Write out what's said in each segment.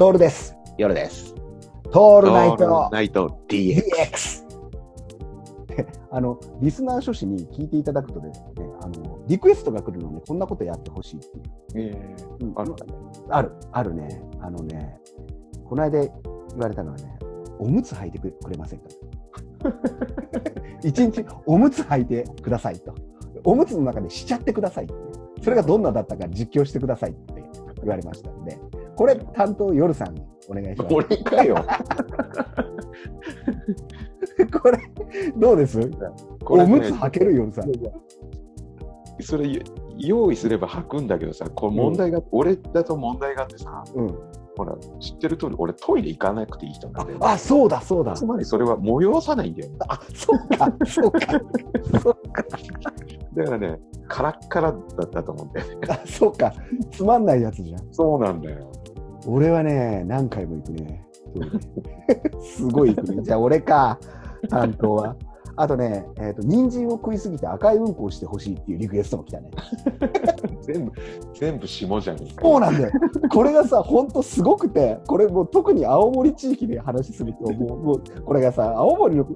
トールです。夜です。トールナイトナイト DX。あの、リスナー諸子に聞いていただくとですね、あの、リクエストが来るので、こんなことやってほしいっていう。えうんあるある、あるね。あのね、この間言われたのはね、おむつ履いてくれませんか？一日おむつ履いてくださいと。おむつの中でしちゃってくださいって。それがどんなだったか実況してくださいって言われましたんで、これ担当夜さんお願いします。俺かよ。これ、どうです？これねおむつ履ける夜さん。それ用意すれば履くんだけどさ、これ問題が、俺だと問題があってさ、うん。ほら、知ってる通り、俺トイレ行かなくていい人なんだよ。あ、そうだ、そうだつ。まりそれは催さないんだよね。あ、そうか、そうか。そうか。だからね、カラッカラだったと思うんだよね。あ、そうか。つまんないやつじゃん。そうなんだよ。俺はね、何回も行くね。すごい行くね。じゃあ俺か、担当は。あとね、えっ、と、人参を食いすぎて赤いうんこをしてほしいっていうリクエストも来たね。全部、全部霜じゃねえか。そうなんだよ。これがさ、ほんとすごくて、これもう特に青森地域で話すると、もう、もうこれがさ、青森の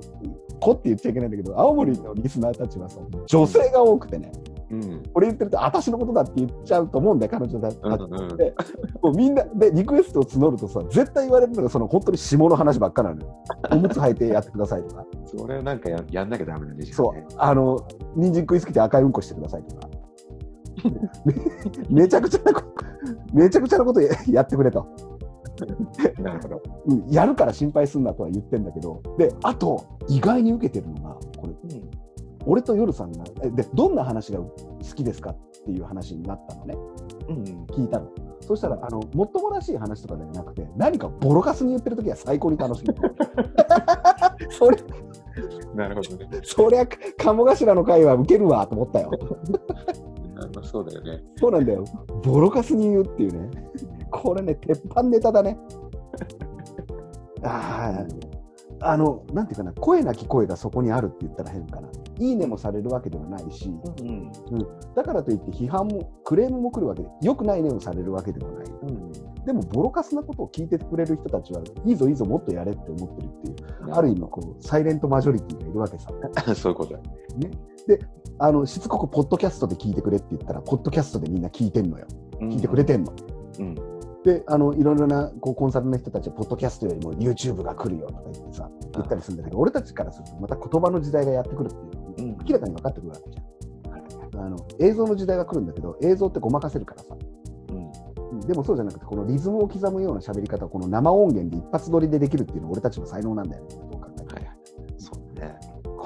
子って言っちゃいけないんだけど、青森のリスナーたちはさ、女性が多くてね、うん。俺言ってると、私のことだって言っちゃうと思うんだよ、彼女だうんたちうん。でもうみんなでリクエストを募るとさ、絶対言われるのが、その本当に下の話ばっかなのよ。おむつ履いてやってくださいとか、それなんかややんなきゃダメなんでしょそう、あの、人参食いすぎて赤いうんこしてくださいとか。め めちゃくちゃなこと、めちゃくちゃなことややってくれと。なるほど。うん、やるから心配すんなとは言ってんだけど、で、あと、意外に受けてるの俺と夜さんが、えで、どんな話が好きですかっていう話になったのね、うん。聞いたの。そしたら、あの、もっともらしい話とかではなくて、何かボロカスに言ってる時は最高に楽しい。それ、なるほどね。そりゃ、鴨頭の会は受けるわと思ったよ。あまあそうだよね。そうなんだよ。ボロカスに言うっていうね。これね、鉄板ネタだね。ああ、あの、なんていうかな、声なき声がそこにあるって言ったら変かな。いいねもされるわけではないし、うん。だからといって批判も、クレームも来るわけで、良くないねをされるわけでもない。うん。でも、ボロカスなことを聞いてくれる人たちは、いいぞいいぞ、もっとやれって思ってるっていう、ある意味、こう、サイレントマジョリティがいるわけさ。そういうことだ。あの、しつこくポッドキャストで聞いてくれって言ったら、ポッドキャストでみんな聞いてんのよ。聞いてくれてんの。うん。で、あの、いろいろなこうコンサルの人たちは、ポッドキャストよりも YouTube が来るよとか言ってさ、言ったりするんだけど、俺たちからすると、また言葉の時代がやってくるっていう明らかに分かってくるわけじゃん。あの映像の時代が来るんだけど、映像ってごまかせるからさ。うん。でもそうじゃなくて、このリズムを刻むような喋り方をこの生音源で一発撮りでできるっていうのは俺たちの才能なんだよね。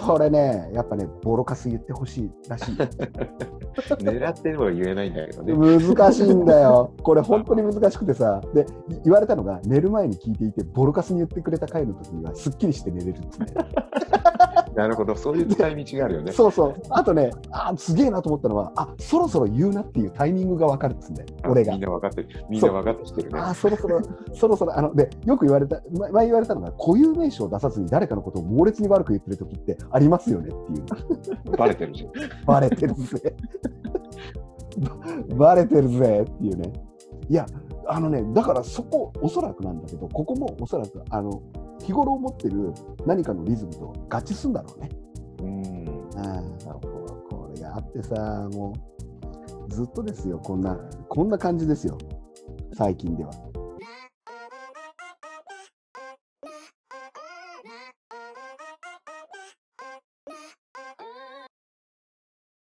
これね、やっぱね、ボロカス言ってほしいらしい。狙っては言えないんだけどね。難しいんだよ。これ本当に難しくてさ。で、い言われたのが、寝る前に聞いていて、ボロカスに言ってくれた回の時には、すっきりして寝れるっつって。なるほど。そういう使い道があるよね。そうそう。あとね、あすげえなと思ったのは、あそろそろ言うなっていうタイミングが分かるんだよ。俺がみん。な分かってる。みんな分かってきてるね。あそろそろ、そろそろ、あの、で、よく言われた、ま前言われたのが、固有名詞を出さずに誰かのことを猛烈に悪く言ってる時ってありますよねっていう。バレてるじゃん。バレてるぜ。バレてるぜっていうね。いや、あのね、だからそこ、おそらくなんだけど、ここもおそらく、あの、日頃持ってる何かのリズムと合致するんだろうね。うん。ああ、これがあってさ、もう、ずっとですよ、こんな、こんな感じですよ、最近では。